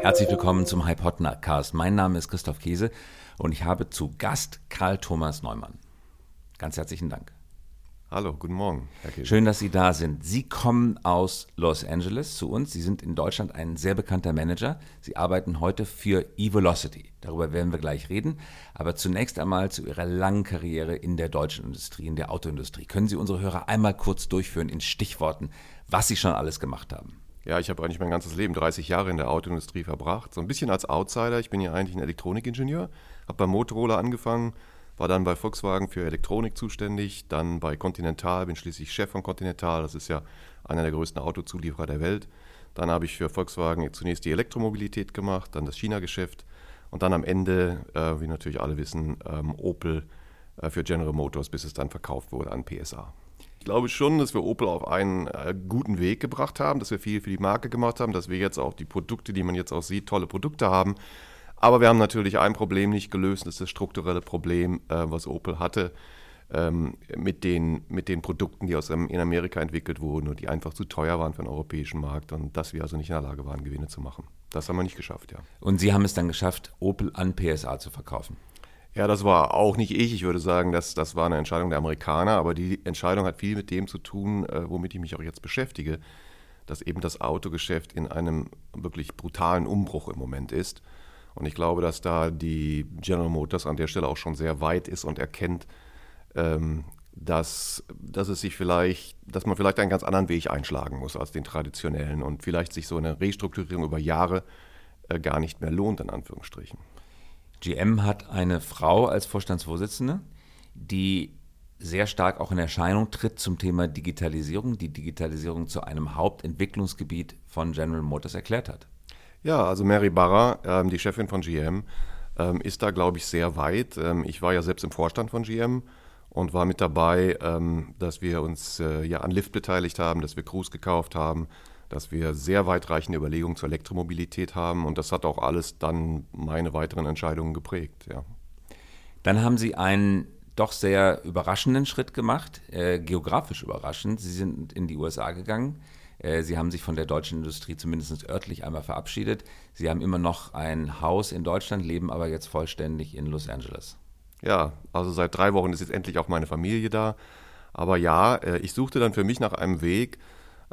Herzlich willkommen zum Hypotner-Cast. Mein Name ist Christoph Käse und ich habe zu Gast Karl Thomas Neumann. Ganz herzlichen Dank. Hallo, guten Morgen. Schön, dass Sie da sind. Sie kommen aus Los Angeles zu uns. Sie sind in Deutschland ein sehr bekannter Manager. Sie arbeiten heute für eVelocity. Darüber werden wir gleich reden. Aber zunächst einmal zu Ihrer langen Karriere in der deutschen Industrie, in der Autoindustrie. Können Sie unsere Hörer einmal kurz durchführen in Stichworten, was Sie schon alles gemacht haben? Ja, ich habe eigentlich mein ganzes Leben, 30 Jahre in der Autoindustrie verbracht. So ein bisschen als Outsider. Ich bin ja eigentlich ein Elektronikingenieur. Habe bei Motorola angefangen war dann bei Volkswagen für Elektronik zuständig, dann bei Continental, bin schließlich Chef von Continental, das ist ja einer der größten Autozulieferer der Welt. Dann habe ich für Volkswagen zunächst die Elektromobilität gemacht, dann das China-Geschäft und dann am Ende, äh, wie natürlich alle wissen, ähm, Opel äh, für General Motors, bis es dann verkauft wurde an PSA. Ich glaube schon, dass wir Opel auf einen äh, guten Weg gebracht haben, dass wir viel für die Marke gemacht haben, dass wir jetzt auch die Produkte, die man jetzt auch sieht, tolle Produkte haben. Aber wir haben natürlich ein Problem nicht gelöst, das ist das strukturelle Problem, äh, was Opel hatte ähm, mit, den, mit den Produkten, die aus in Amerika entwickelt wurden und die einfach zu teuer waren für den europäischen Markt und dass wir also nicht in der Lage waren, Gewinne zu machen. Das haben wir nicht geschafft, ja. Und Sie haben es dann geschafft, Opel an PSA zu verkaufen? Ja, das war auch nicht ich. Ich würde sagen, dass das war eine Entscheidung der Amerikaner, aber die Entscheidung hat viel mit dem zu tun, äh, womit ich mich auch jetzt beschäftige, dass eben das Autogeschäft in einem wirklich brutalen Umbruch im Moment ist. Und ich glaube, dass da die General Motors an der Stelle auch schon sehr weit ist und erkennt, ähm, dass, dass es sich vielleicht, dass man vielleicht einen ganz anderen Weg einschlagen muss als den traditionellen und vielleicht sich so eine Restrukturierung über Jahre äh, gar nicht mehr lohnt, in Anführungsstrichen. GM hat eine Frau als Vorstandsvorsitzende, die sehr stark auch in Erscheinung tritt zum Thema Digitalisierung, die Digitalisierung zu einem Hauptentwicklungsgebiet von General Motors erklärt hat. Ja, also Mary Barra, ähm, die Chefin von GM, ähm, ist da, glaube ich, sehr weit. Ähm, ich war ja selbst im Vorstand von GM und war mit dabei, dass wir uns äh, ja an Lift beteiligt haben, dass wir Cruise gekauft haben, dass wir sehr weitreichende Überlegungen zur Elektromobilität haben und das hat auch alles dann meine weiteren Entscheidungen geprägt. Ja. Dann haben Sie einen doch sehr überraschenden Schritt gemacht, äh, geografisch überraschend. Sie sind in die USA gegangen. Äh, sie haben sich von der deutschen Industrie zumindest örtlich einmal verabschiedet. Sie haben immer noch ein Haus in Deutschland, leben aber jetzt vollständig in Los Angeles. Ja, also seit drei Wochen ist jetzt endlich auch meine Familie da. Aber ja, äh, ich suchte dann für mich nach einem Weg.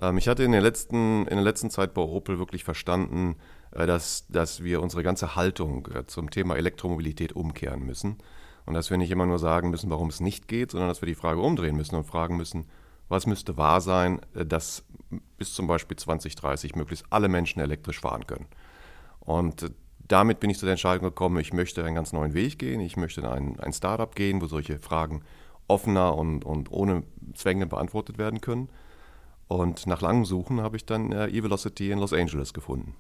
Ähm, ich hatte in der letzten, in der letzten Zeit bei Opel wirklich verstanden, äh, dass, dass wir unsere ganze Haltung zum Thema Elektromobilität umkehren müssen. Und dass wir nicht immer nur sagen müssen, warum es nicht geht, sondern dass wir die Frage umdrehen müssen und fragen müssen, was müsste wahr sein, äh, dass bis zum Beispiel 2030 möglichst alle Menschen elektrisch fahren können. Und äh, damit bin ich zu der Entscheidung gekommen, ich möchte einen ganz neuen Weg gehen, ich möchte in ein, ein Startup gehen, wo solche Fragen offener und, und ohne Zwänge beantwortet werden können. Und nach langem Suchen habe ich dann äh, eVelocity in Los Angeles gefunden.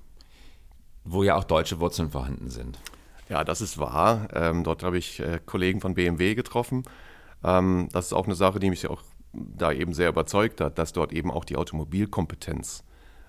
Wo ja auch deutsche Wurzeln vorhanden sind. Ja, das ist wahr. Ähm, dort habe ich äh, Kollegen von BMW getroffen. Ähm, das ist auch eine Sache, die mich auch da eben sehr überzeugt hat, dass dort eben auch die Automobilkompetenz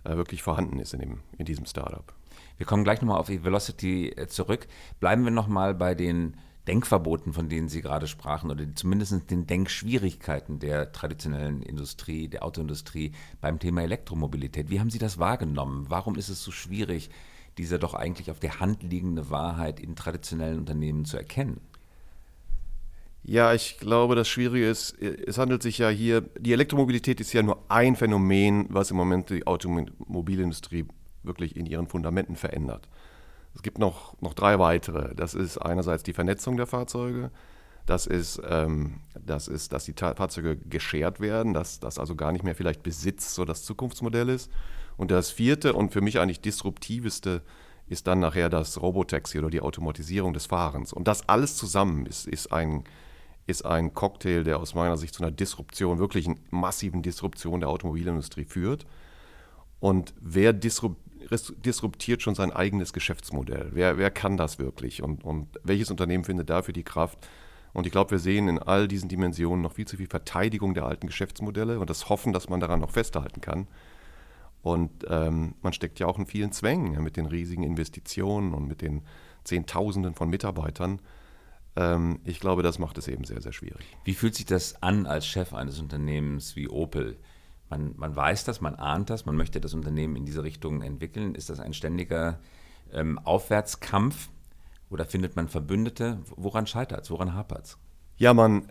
äh, wirklich vorhanden ist in, dem, in diesem Startup. Wir kommen gleich nochmal auf Velocity äh, zurück. Bleiben wir nochmal bei den Denkverboten, von denen Sie gerade sprachen, oder zumindest den Denkschwierigkeiten der traditionellen Industrie, der Autoindustrie beim Thema Elektromobilität. Wie haben Sie das wahrgenommen? Warum ist es so schwierig, diese doch eigentlich auf der Hand liegende Wahrheit in traditionellen Unternehmen zu erkennen? Ja, ich glaube, das Schwierige ist, es handelt sich ja hier, die Elektromobilität ist ja nur ein Phänomen, was im Moment die Automobilindustrie wirklich in ihren Fundamenten verändert. Es gibt noch, noch drei weitere. Das ist einerseits die Vernetzung der Fahrzeuge, das ist, ähm, das ist dass die Fahrzeuge geschert werden, dass das also gar nicht mehr vielleicht Besitz so das Zukunftsmodell ist. Und das vierte und für mich eigentlich disruptiveste ist dann nachher das Robotaxi oder die Automatisierung des Fahrens. Und das alles zusammen ist, ist ein ist ein Cocktail, der aus meiner Sicht zu einer Disruption, wirklich massiven Disruption der Automobilindustrie führt. Und wer disruptiert schon sein eigenes Geschäftsmodell? Wer, wer kann das wirklich? Und, und welches Unternehmen findet dafür die Kraft? Und ich glaube, wir sehen in all diesen Dimensionen noch viel zu viel Verteidigung der alten Geschäftsmodelle und das Hoffen, dass man daran noch festhalten kann. Und ähm, man steckt ja auch in vielen Zwängen mit den riesigen Investitionen und mit den Zehntausenden von Mitarbeitern. Ähm, ich glaube, das macht es eben sehr, sehr schwierig. Wie fühlt sich das an als Chef eines Unternehmens wie Opel? Man, man weiß das, man ahnt das, man möchte das Unternehmen in diese Richtung entwickeln. Ist das ein ständiger ähm, Aufwärtskampf oder findet man Verbündete? Woran scheitert es? Woran hapert es? Ja, man,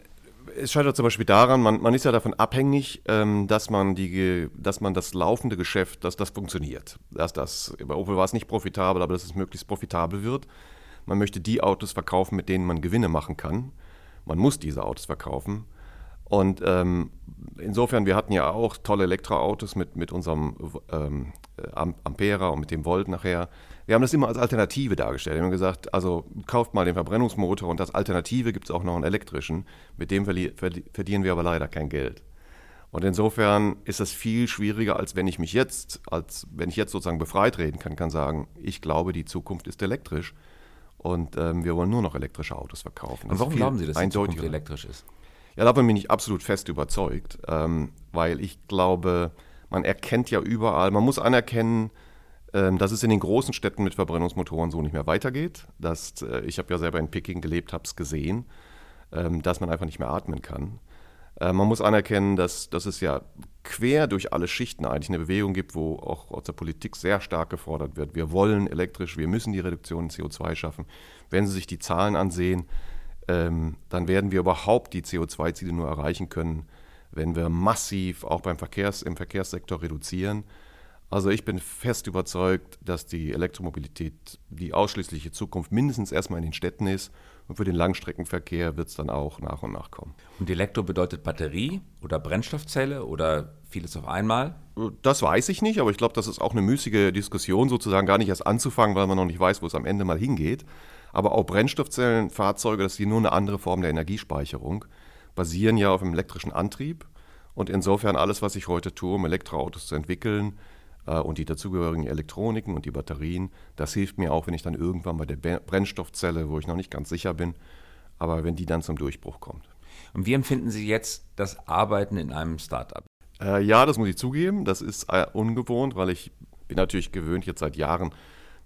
es scheitert zum Beispiel daran, man, man ist ja davon abhängig, ähm, dass, man die, dass man das laufende Geschäft, dass das funktioniert. Dass das, bei Opel war es nicht profitabel, aber dass es möglichst profitabel wird. Man möchte die Autos verkaufen, mit denen man Gewinne machen kann. Man muss diese Autos verkaufen. Und ähm, insofern, wir hatten ja auch tolle Elektroautos mit, mit unserem ähm, Ampera und mit dem Volt nachher. Wir haben das immer als Alternative dargestellt. Wir haben gesagt, also kauft mal den Verbrennungsmotor und als Alternative gibt es auch noch einen elektrischen. Mit dem verdienen wir aber leider kein Geld. Und insofern ist das viel schwieriger, als wenn ich mich jetzt, als wenn ich jetzt sozusagen befreit reden kann, kann sagen, ich glaube, die Zukunft ist elektrisch und ähm, wir wollen nur noch elektrische Autos verkaufen. und warum glauben Sie, dass die Zukunft elektrisch ist? Ja, davon bin ich absolut fest überzeugt, ähm, weil ich glaube, man erkennt ja überall, man muss anerkennen, ähm, dass es in den großen Städten mit Verbrennungsmotoren so nicht mehr weitergeht. Das, äh, ich habe ja selber in Peking gelebt, habe es gesehen, ähm, dass man einfach nicht mehr atmen kann. Äh, man muss anerkennen, dass, dass es ja quer durch alle Schichten eigentlich eine Bewegung gibt, wo auch aus der Politik sehr stark gefordert wird. Wir wollen elektrisch, wir müssen die Reduktion in CO2 schaffen. Wenn Sie sich die Zahlen ansehen, ähm, dann werden wir überhaupt die CO2-Ziele nur erreichen können, wenn wir massiv auch beim Verkehrs, im Verkehrssektor reduzieren. Also ich bin fest überzeugt, dass die Elektromobilität die ausschließliche Zukunft mindestens erstmal in den Städten ist und für den Langstreckenverkehr wird es dann auch nach und nach kommen. Und Elektro bedeutet Batterie oder Brennstoffzelle oder vieles auf einmal? Das weiß ich nicht, aber ich glaube, das ist auch eine müßige Diskussion, sozusagen gar nicht erst anzufangen, weil man noch nicht weiß, wo es am Ende mal hingeht. Aber auch Brennstoffzellenfahrzeuge, das ist nur eine andere Form der Energiespeicherung, basieren ja auf einem elektrischen Antrieb. Und insofern alles, was ich heute tue, um Elektroautos zu entwickeln, äh, und die dazugehörigen Elektroniken und die Batterien. Das hilft mir auch, wenn ich dann irgendwann bei der Brennstoffzelle, wo ich noch nicht ganz sicher bin, aber wenn die dann zum Durchbruch kommt. Und wie empfinden Sie jetzt das Arbeiten in einem Startup? Äh, ja, das muss ich zugeben. Das ist äh, ungewohnt, weil ich bin natürlich gewöhnt, jetzt seit Jahren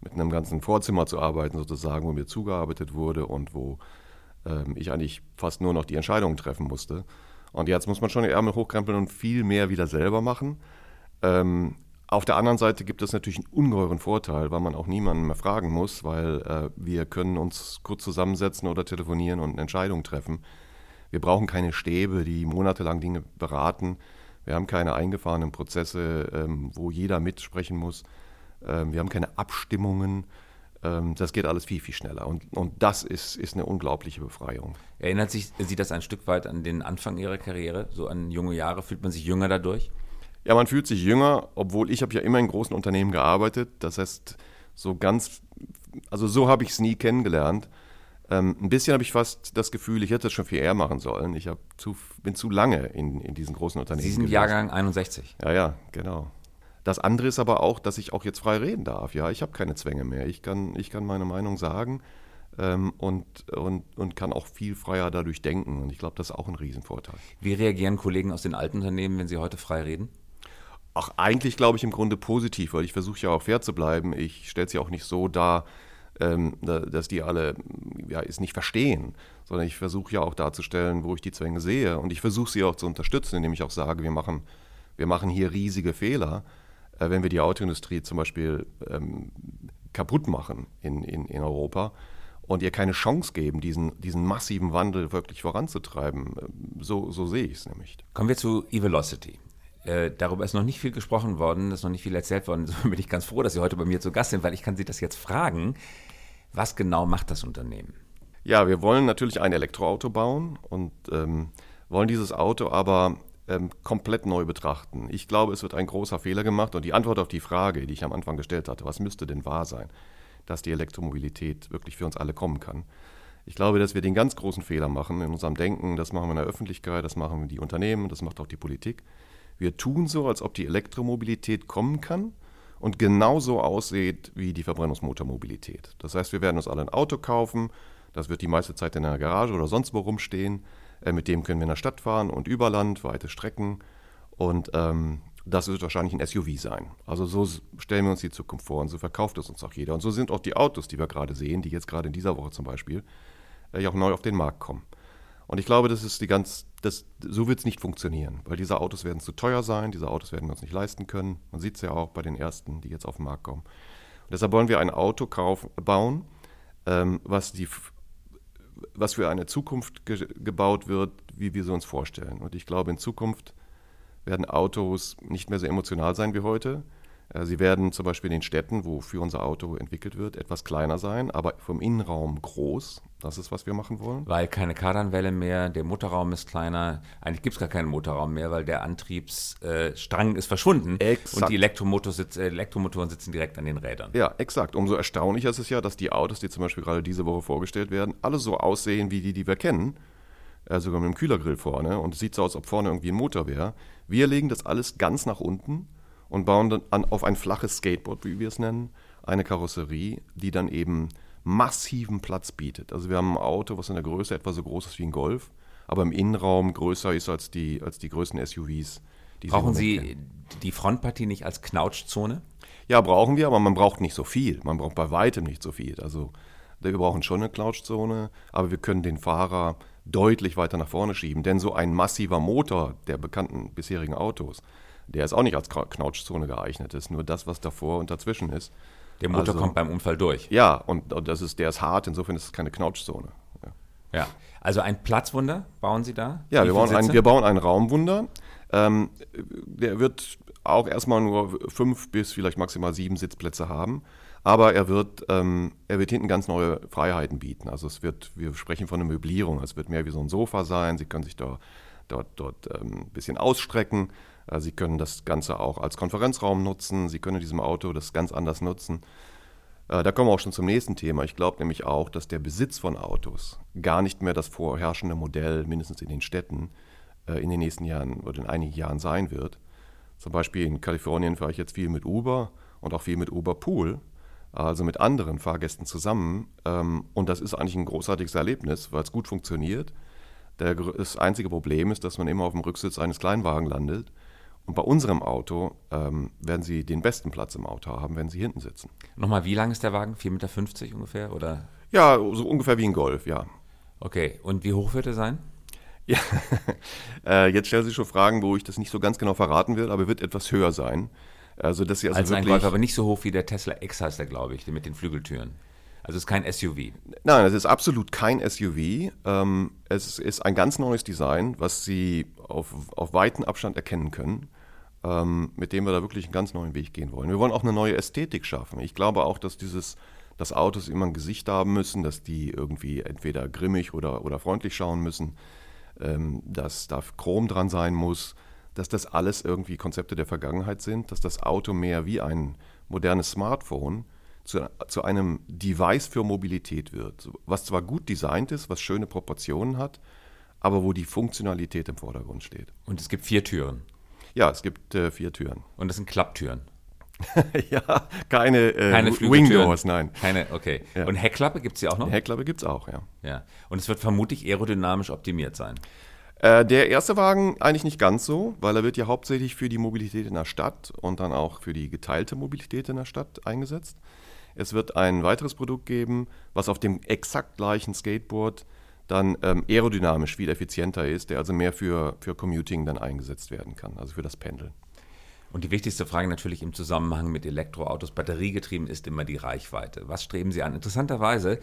mit einem ganzen Vorzimmer zu arbeiten, sozusagen, wo mir zugearbeitet wurde und wo ähm, ich eigentlich fast nur noch die Entscheidungen treffen musste. Und jetzt muss man schon die Ärmel hochkrempeln und viel mehr wieder selber machen. Ähm, auf der anderen Seite gibt es natürlich einen ungeheuren Vorteil, weil man auch niemanden mehr fragen muss, weil äh, wir können uns kurz zusammensetzen oder telefonieren und eine Entscheidung treffen. Wir brauchen keine Stäbe, die monatelang Dinge beraten. Wir haben keine eingefahrenen Prozesse, ähm, wo jeder mitsprechen muss. Ähm, wir haben keine Abstimmungen. Ähm, das geht alles viel, viel schneller. Und, und das ist, ist eine unglaubliche Befreiung. Erinnert sich Sie das ein Stück weit an den Anfang Ihrer Karriere, so an junge Jahre? Fühlt man sich jünger dadurch? Ja, man fühlt sich jünger, obwohl ich habe ja immer in großen Unternehmen gearbeitet. Das heißt, so ganz, also so habe ich es nie kennengelernt. Ähm, ein bisschen habe ich fast das Gefühl, ich hätte es schon viel eher machen sollen. Ich zu, bin zu lange in, in diesen großen Unternehmen. Sie sind gewesen. Jahrgang 61. Ja, ja, genau. Das andere ist aber auch, dass ich auch jetzt frei reden darf. Ja, ich habe keine Zwänge mehr. Ich kann, ich kann meine Meinung sagen ähm, und, und, und kann auch viel freier dadurch denken. Und ich glaube, das ist auch ein Riesenvorteil. Wie reagieren Kollegen aus den alten Unternehmen, wenn sie heute frei reden? Ach, eigentlich glaube ich im Grunde positiv, weil ich versuche ja auch fair zu bleiben. Ich stelle es ja auch nicht so dar, ähm, dass die alle ja, es nicht verstehen, sondern ich versuche ja auch darzustellen, wo ich die Zwänge sehe. Und ich versuche sie auch zu unterstützen, indem ich auch sage, wir machen, wir machen hier riesige Fehler, äh, wenn wir die Autoindustrie zum Beispiel ähm, kaputt machen in, in, in Europa und ihr keine Chance geben, diesen, diesen massiven Wandel wirklich voranzutreiben. So, so sehe ich es nämlich. Kommen wir zu E-Velocity. Äh, darüber ist noch nicht viel gesprochen worden, ist noch nicht viel erzählt worden. So bin ich ganz froh, dass Sie heute bei mir zu Gast sind, weil ich kann Sie das jetzt fragen. Was genau macht das Unternehmen? Ja, wir wollen natürlich ein Elektroauto bauen und ähm, wollen dieses Auto aber ähm, komplett neu betrachten. Ich glaube, es wird ein großer Fehler gemacht und die Antwort auf die Frage, die ich am Anfang gestellt hatte, was müsste denn wahr sein, dass die Elektromobilität wirklich für uns alle kommen kann. Ich glaube, dass wir den ganz großen Fehler machen in unserem Denken. Das machen wir in der Öffentlichkeit, das machen die Unternehmen, das macht auch die Politik. Wir tun so, als ob die Elektromobilität kommen kann und genauso aussieht wie die Verbrennungsmotormobilität. Das heißt, wir werden uns alle ein Auto kaufen, das wird die meiste Zeit in der Garage oder sonst wo rumstehen. Äh, mit dem können wir in der Stadt fahren und über Land, weite Strecken. Und ähm, das wird wahrscheinlich ein SUV sein. Also so stellen wir uns die Zukunft vor und so verkauft es uns auch jeder. Und so sind auch die Autos, die wir gerade sehen, die jetzt gerade in dieser Woche zum Beispiel, äh, ja auch neu auf den Markt kommen. Und ich glaube, das ist die ganz, das, so wird es nicht funktionieren, weil diese Autos werden zu teuer sein, diese Autos werden wir uns nicht leisten können. Man sieht es ja auch bei den ersten, die jetzt auf den Markt kommen. deshalb wollen wir ein Auto kauf, bauen, ähm, was, die, was für eine Zukunft ge gebaut wird, wie wir sie uns vorstellen. Und ich glaube, in Zukunft werden Autos nicht mehr so emotional sein wie heute. Äh, sie werden zum Beispiel in den Städten, wofür unser Auto entwickelt wird, etwas kleiner sein, aber vom Innenraum groß. Das ist, was wir machen wollen. Weil keine Kardanwelle mehr, der Motorraum ist kleiner. Eigentlich gibt es gar keinen Motorraum mehr, weil der Antriebsstrang ist verschwunden. Exakt. Und die Elektromotor sitz, äh, Elektromotoren sitzen direkt an den Rädern. Ja, exakt. Umso erstaunlicher ist es ja, dass die Autos, die zum Beispiel gerade diese Woche vorgestellt werden, alle so aussehen wie die, die wir kennen. Äh, sogar mit einem Kühlergrill vorne. Und es sieht so aus, als ob vorne irgendwie ein Motor wäre. Wir legen das alles ganz nach unten und bauen dann an, auf ein flaches Skateboard, wie wir es nennen, eine Karosserie, die dann eben massiven Platz bietet. Also wir haben ein Auto, was in der Größe etwa so groß ist wie ein Golf, aber im Innenraum größer ist als die, als die größten SUVs. Die Brauchen Sie kennen. die Frontpartie nicht als Knautschzone? Ja, brauchen wir, aber man braucht nicht so viel. Man braucht bei weitem nicht so viel. Also wir brauchen schon eine Knautschzone, aber wir können den Fahrer deutlich weiter nach vorne schieben. Denn so ein massiver Motor der bekannten bisherigen Autos, der ist auch nicht als Knautschzone geeignet. Das ist nur das, was davor und dazwischen ist. Der Motor also, kommt beim Unfall durch. Ja, und, und, das ist, der ist hart, insofern ist es keine Knautschzone. Ja. ja. also ein Platzwunder bauen Sie da? Ja, wir bauen, ein, wir bauen ein Raumwunder. Ähm, der wird auch erstmal nur fünf bis vielleicht maximal sieben Sitzplätze haben. Aber er wird, ähm, er wird hinten ganz neue Freiheiten bieten. Also es wird, wir sprechen von einer Möblierung. Es wird mehr wie so ein Sofa sein. Sie können sich da, dort, dort ähm, ein bisschen ausstrecken. Äh, Sie können das Ganze auch als Konferenzraum nutzen. Sie können in diesem Auto das ganz anders nutzen. Äh, da kommen wir auch schon zum nächsten Thema. Ich glaube nämlich auch, dass der Besitz von Autos gar nicht mehr das vorherrschende Modell, mindestens in den Städten, äh, in den nächsten Jahren oder in einigen Jahren sein wird. Zum Beispiel in Kalifornien fahre ich jetzt viel mit Uber und auch viel mit Uber Pool, also mit anderen Fahrgästen zusammen. Ähm, und das ist eigentlich ein großartiges Erlebnis, weil es gut funktioniert. Das einzige Problem ist, dass man immer auf dem Rücksitz eines Kleinwagen landet und bei unserem Auto ähm, werden Sie den besten Platz im Auto haben, wenn Sie hinten sitzen. Nochmal, wie lang ist der Wagen? 4,50 Meter ungefähr? Oder? Ja, so ungefähr wie ein Golf, ja. Okay, und wie hoch wird er sein? Ja, äh, jetzt stellen Sie schon Fragen, wo ich das nicht so ganz genau verraten will, aber er wird etwas höher sein. Also, dass Sie also Als ein Golf, aber nicht so hoch wie der Tesla X heißt er, glaube ich, mit den Flügeltüren. Also es ist kein SUV. Nein, es ist absolut kein SUV. Ähm, es ist ein ganz neues Design, was Sie auf, auf weiten Abstand erkennen können ähm, mit dem wir da wirklich einen ganz neuen Weg gehen wollen. Wir wollen auch eine neue Ästhetik schaffen. Ich glaube auch, dass dieses, dass Autos immer ein Gesicht haben müssen, dass die irgendwie entweder grimmig oder, oder freundlich schauen müssen, ähm, dass da Chrom dran sein muss, dass das alles irgendwie Konzepte der Vergangenheit sind, dass das Auto mehr wie ein modernes Smartphone zu, zu einem Device für Mobilität wird, was zwar gut designt ist, was schöne Proportionen hat, aber wo die Funktionalität im Vordergrund steht. Und es gibt vier Türen. Ja, es gibt äh, vier Türen. Und das sind Klapptüren. ja, keine, äh, keine Wing Doors, nein. Keine, okay. Ja. Und Heckklappe gibt es ja auch noch? Heckklappe gibt es auch, ja. Ja. Und es wird vermutlich aerodynamisch optimiert sein. Äh, der erste Wagen eigentlich nicht ganz so, weil er wird ja hauptsächlich für die Mobilität in der Stadt und dann auch für die geteilte Mobilität in der Stadt eingesetzt. Es wird ein weiteres Produkt geben, was auf dem exakt gleichen Skateboard dann ähm, aerodynamisch viel effizienter ist, der also mehr für, für Commuting dann eingesetzt werden kann, also für das Pendeln. Und die wichtigste Frage natürlich im Zusammenhang mit Elektroautos, batteriegetrieben, ist immer die Reichweite. Was streben Sie an? Interessanterweise,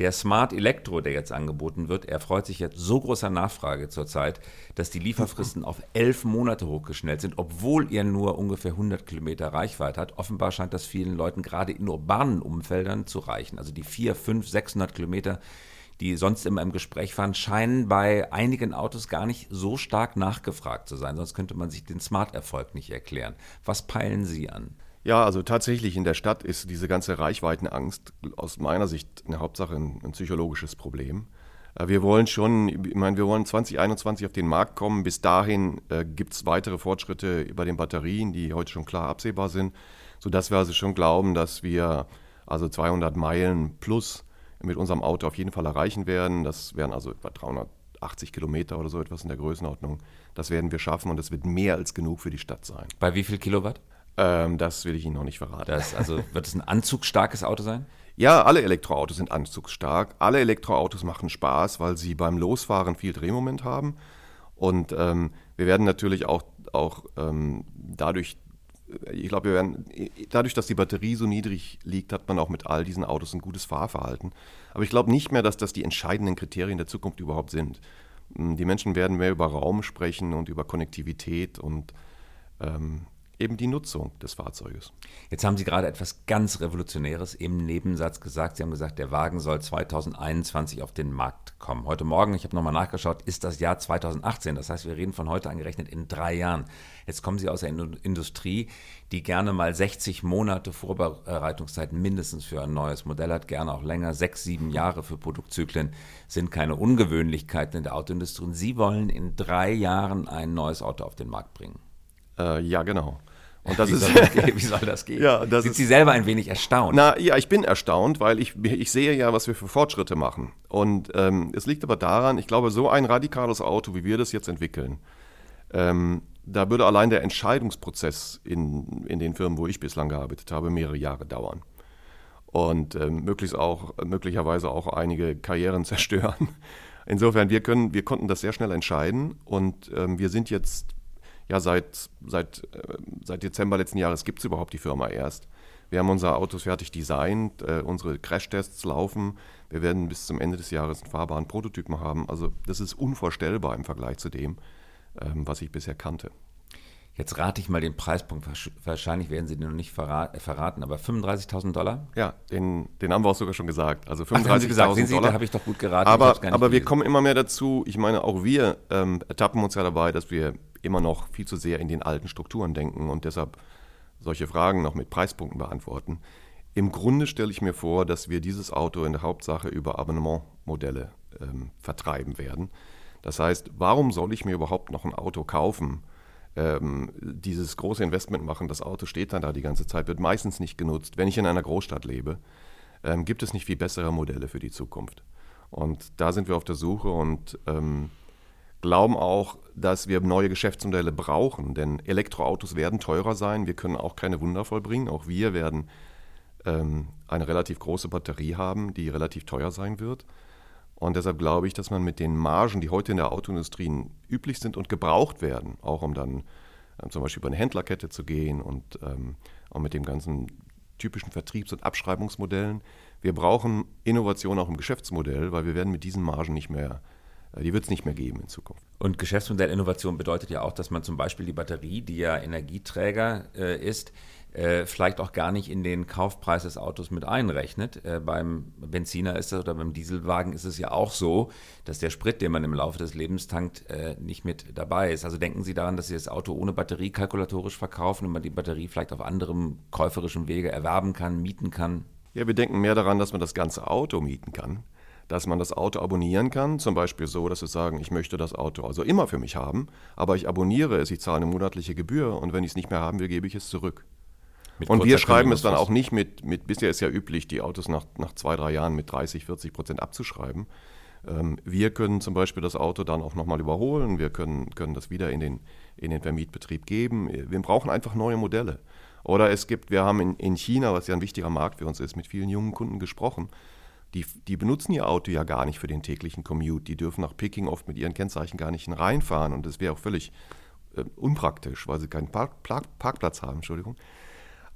der Smart Elektro, der jetzt angeboten wird, erfreut sich jetzt so großer Nachfrage zurzeit, dass die Lieferfristen auf elf Monate hochgeschnellt sind, obwohl er nur ungefähr 100 Kilometer Reichweite hat. Offenbar scheint das vielen Leuten gerade in urbanen Umfeldern zu reichen. Also die 4, 5, 600 Kilometer die sonst immer im Gespräch waren, scheinen bei einigen Autos gar nicht so stark nachgefragt zu sein. Sonst könnte man sich den Smart-Erfolg nicht erklären. Was peilen Sie an? Ja, also tatsächlich in der Stadt ist diese ganze Reichweitenangst aus meiner Sicht eine Hauptsache ein, ein psychologisches Problem. Äh, wir wollen schon, ich meine, wir wollen 2021 auf den Markt kommen. Bis dahin äh, gibt es weitere Fortschritte bei den Batterien, die heute schon klar absehbar sind, sodass wir also schon glauben, dass wir also 200 Meilen plus mit unserem Auto auf jeden Fall erreichen werden. Das wären also etwa 380 Kilometer oder so etwas in der Größenordnung. Das werden wir schaffen und das wird mehr als genug für die Stadt sein. Bei wie viel Kilowatt? Ähm, das will ich Ihnen noch nicht verraten. Das, also wird es ein anzugsstarkes Auto sein? Ja, alle Elektroautos sind anzugsstark. Alle Elektroautos machen Spaß, weil sie beim Losfahren viel Drehmoment haben. Und ähm, wir werden natürlich auch, auch ähm, dadurch ich glaube, wir werden, dadurch, dass die Batterie so niedrig liegt, hat man auch mit all diesen Autos ein gutes Fahrverhalten. Aber ich glaube nicht mehr, dass das die entscheidenden Kriterien der Zukunft überhaupt sind. Hm, die Menschen werden mehr über Raum sprechen und über Konnektivität und ähm, eben die Nutzung des Fahrzeuges. Jetzt haben Sie gerade etwas ganz Revolutionäres im Nebensatz gesagt. Sie haben gesagt, der Wagen soll 2021 auf den Markt kommen. Heute Morgen, ich habe nochmal nachgeschaut, ist das Jahr 2018. Das heißt, wir reden von heute angerechnet in drei Jahren. Jetzt kommen Sie aus der Industrie, die gerne mal 60 Monate Vorbereitungszeit mindestens für ein neues Modell hat, gerne auch länger. Sechs, sieben Jahre für Produktzyklen sind keine Ungewöhnlichkeiten in der Autoindustrie. Und Sie wollen in drei Jahren ein neues Auto auf den Markt bringen. Äh, ja, genau. Und das wie, ist, soll das wie soll das gehen? Ja, das Sind ist, Sie selber ein wenig erstaunt? Na ja, ich bin erstaunt, weil ich, ich sehe ja, was wir für Fortschritte machen. Und ähm, es liegt aber daran, ich glaube, so ein radikales Auto, wie wir das jetzt entwickeln, ähm, da würde allein der Entscheidungsprozess in, in den Firmen, wo ich bislang gearbeitet habe, mehrere Jahre dauern. Und ähm, möglichst auch, möglicherweise auch einige Karrieren zerstören. Insofern, wir, können, wir konnten das sehr schnell entscheiden und ähm, wir sind jetzt ja, seit, seit, äh, seit Dezember letzten Jahres gibt es überhaupt die Firma erst. Wir haben unsere Autos fertig designt, äh, unsere Crashtests laufen. Wir werden bis zum Ende des Jahres einen fahrbaren Prototypen haben. Also das ist unvorstellbar im Vergleich zu dem, ähm, was ich bisher kannte. Jetzt rate ich mal den Preispunkt. Wahrscheinlich werden Sie den noch nicht verraten, aber 35.000 Dollar? Ja, den, den haben wir auch sogar schon gesagt. Also 35.000 Dollar. habe ich doch gut geraten. Aber, aber wir kommen immer mehr dazu. Ich meine, auch wir ähm, ertappen uns ja dabei, dass wir immer noch viel zu sehr in den alten Strukturen denken und deshalb solche Fragen noch mit Preispunkten beantworten. Im Grunde stelle ich mir vor, dass wir dieses Auto in der Hauptsache über Abonnementmodelle ähm, vertreiben werden. Das heißt, warum soll ich mir überhaupt noch ein Auto kaufen? Ähm, dieses große Investment machen, das Auto steht dann da die ganze Zeit, wird meistens nicht genutzt. Wenn ich in einer Großstadt lebe, ähm, gibt es nicht viel bessere Modelle für die Zukunft. Und da sind wir auf der Suche und ähm, glauben auch, dass wir neue Geschäftsmodelle brauchen, denn Elektroautos werden teurer sein. Wir können auch keine Wunder vollbringen. Auch wir werden ähm, eine relativ große Batterie haben, die relativ teuer sein wird. Und deshalb glaube ich, dass man mit den Margen, die heute in der Autoindustrie üblich sind und gebraucht werden, auch um dann äh, zum Beispiel über eine Händlerkette zu gehen und ähm, auch mit dem ganzen typischen Vertriebs- und Abschreibungsmodellen, wir brauchen Innovation auch im Geschäftsmodell, weil wir werden mit diesen Margen nicht mehr äh, die wird es nicht mehr geben in Zukunft. Und Geschäftsmodellinnovation bedeutet ja auch, dass man zum Beispiel die Batterie, die ja Energieträger äh, ist, äh, vielleicht auch gar nicht in den Kaufpreis des Autos mit einrechnet. Äh, beim Benziner ist das oder beim Dieselwagen ist es ja auch so, dass der Sprit, den man im Laufe des Lebens tankt, äh, nicht mit dabei ist. Also denken Sie daran, dass Sie das Auto ohne Batterie kalkulatorisch verkaufen und man die Batterie vielleicht auf anderem käuferischen Wege erwerben kann, mieten kann? Ja, wir denken mehr daran, dass man das ganze Auto mieten kann dass man das Auto abonnieren kann, zum Beispiel so, dass wir sagen, ich möchte das Auto also immer für mich haben, aber ich abonniere es, ich zahle eine monatliche Gebühr und wenn ich es nicht mehr haben will, gebe ich es zurück. Mit und wir schreiben es dann auch nicht mit, mit, bisher ist ja üblich, die Autos nach, nach zwei, drei Jahren mit 30, 40 Prozent abzuschreiben. Ähm, wir können zum Beispiel das Auto dann auch nochmal überholen, wir können, können das wieder in den, in den Vermietbetrieb geben. Wir brauchen einfach neue Modelle. Oder es gibt, wir haben in, in China, was ja ein wichtiger Markt für uns ist, mit vielen jungen Kunden gesprochen die, die benutzen ihr Auto ja gar nicht für den täglichen Commute. Die dürfen nach Peking oft mit ihren Kennzeichen gar nicht reinfahren und das wäre auch völlig äh, unpraktisch, weil sie keinen Park, Park, Parkplatz haben, Entschuldigung.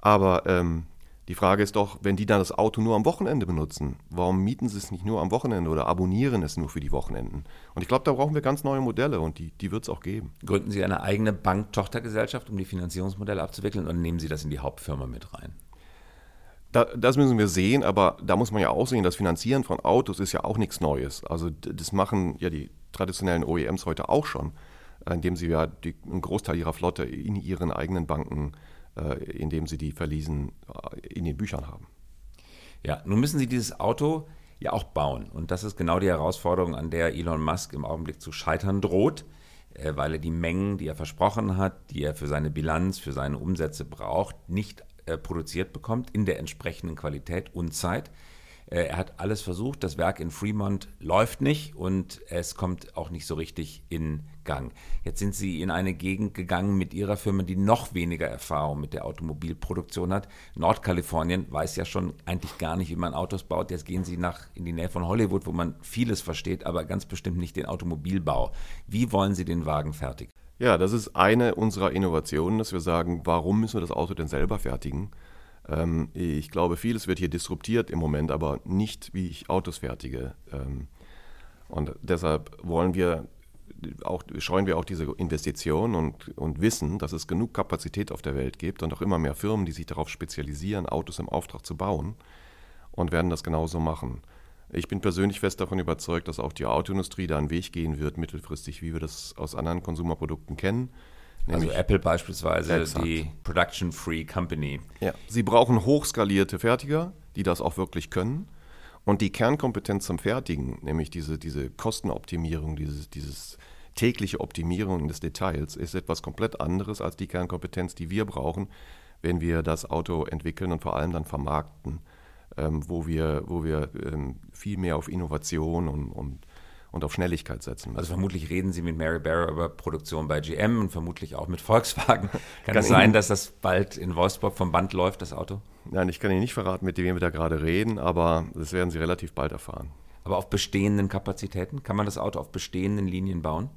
Aber ähm, die Frage ist doch, wenn die dann das Auto nur am Wochenende benutzen, warum mieten sie es nicht nur am Wochenende oder abonnieren es nur für die Wochenenden? Und ich glaube, da brauchen wir ganz neue Modelle und die, die wird es auch geben. Gründen Sie eine eigene Bank-Tochtergesellschaft, um die Finanzierungsmodelle abzuwickeln oder nehmen Sie das in die Hauptfirma mit rein? Da, das müssen wir sehen, aber da muss man ja auch sehen, das Finanzieren von Autos ist ja auch nichts Neues. Also das machen ja die traditionellen OEMs heute auch schon, indem sie ja die, einen Großteil ihrer Flotte in ihren eigenen Banken, äh, indem sie die verließen, äh, in den Büchern haben. Ja, nun müssen sie dieses Auto ja auch bauen. Und das ist genau die Herausforderung, an der Elon Musk im Augenblick zu scheitern droht, äh, weil er die Mengen, die er versprochen hat, die er für seine Bilanz, für seine Umsätze braucht, nicht äh, produziert bekommt in der entsprechenden Qualität und Zeit. Äh, er hat alles versucht, das Werk in Fremont läuft nicht und es kommt auch nicht so richtig in Gang. Jetzt sind Sie in eine Gegend gegangen mit Ihrer Firma, die noch weniger Erfahrung mit der Automobilproduktion hat. Nordkalifornien weiß ja schon eigentlich gar nicht, wie man Autos baut. Jetzt gehen Sie nach in die Nähe von Hollywood, wo man vieles versteht, aber ganz bestimmt nicht den Automobilbau. Wie wollen Sie den Wagen fertig? Ja, das ist eine unserer Innovationen, dass wir sagen, warum müssen wir das Auto denn selber fertigen? Ähm, ich glaube, vieles wird hier disruptiert im Moment, aber nicht, wie ich Autos fertige. Ähm, und deshalb wollen wir auch, scheuen wir auch diese Investition und, und wissen, dass es genug Kapazität auf der Welt gibt und auch immer mehr Firmen, die sich darauf spezialisieren, Autos im Auftrag zu bauen und werden das genauso machen. Ich bin persönlich fest davon überzeugt, dass auch die Autoindustrie da einen Weg gehen wird, mittelfristig, wie wir das aus anderen Konsumerprodukten kennen. Also Apple beispielsweise, exakt. die Production-Free Company. Ja, sie brauchen hochskalierte Fertiger, die das auch wirklich können. Und die Kernkompetenz zum Fertigen, nämlich diese, diese Kostenoptimierung, dieses, dieses tägliche Optimierung des Details, ist etwas komplett anderes als die Kernkompetenz, die wir brauchen, wenn wir das Auto entwickeln und vor allem dann vermarkten ähm, wo wir, wo wir ähm, viel mehr auf Innovation und, und, und auf Schnelligkeit setzen müssen. Also vermutlich reden Sie mit Mary Barrow über Produktion bei GM und vermutlich auch mit Volkswagen. Kann, es sein, dass das bald in Wolfsburg vom Band läuft, das Auto? Nein, ich kann Ihnen nicht verraten, mit wem wir da gerade reden, aber das werden Sie relativ bald erfahren. Aber auf bestehenden Kapazitäten? Kann man das Auto auf bestehenden Linien bauen?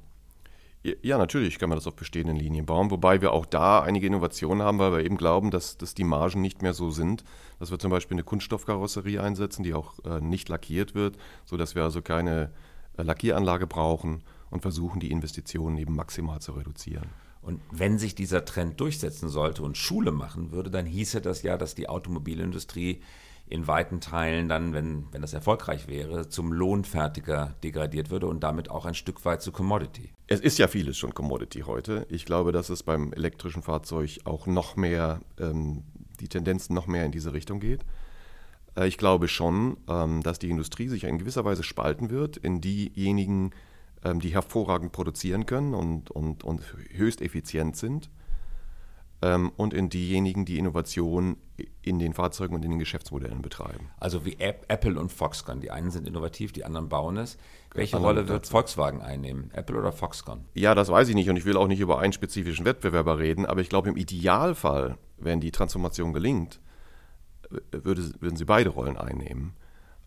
Ja, natürlich kann man das auf bestehenden Linien bauen, wobei wir auch da einige Innovationen haben, weil wir eben glauben, dass, dass die Margen nicht mehr so sind, dass wir zum Beispiel eine Kunststoffkarosserie einsetzen, die auch äh, nicht lackiert wird, sodass wir also keine Lackieranlage brauchen und versuchen, die Investitionen eben maximal zu reduzieren. Und wenn sich dieser Trend durchsetzen sollte und Schule machen würde, dann hieße das ja, dass die Automobilindustrie in weiten Teilen dann, wenn, wenn das erfolgreich wäre, zum Lohnfertiger degradiert würde und damit auch ein Stück weit zu Commodity. Es ist ja vieles schon Commodity heute. Ich glaube, dass es beim elektrischen Fahrzeug auch noch mehr, ähm, die Tendenz noch mehr in diese Richtung geht. Äh, ich glaube schon, ähm, dass die Industrie sich in gewisser Weise spalten wird in diejenigen, ähm, die hervorragend produzieren können und, und, und höchst effizient sind ähm, und in diejenigen, die Innovation in den Fahrzeugen und in den Geschäftsmodellen betreiben. Also wie Apple und Foxconn. Die einen sind innovativ, die anderen bauen es. Welche Rolle wird Volkswagen einnehmen? Apple oder Foxconn? Ja, das weiß ich nicht und ich will auch nicht über einen spezifischen Wettbewerber reden, aber ich glaube, im Idealfall, wenn die Transformation gelingt, würde, würden sie beide Rollen einnehmen.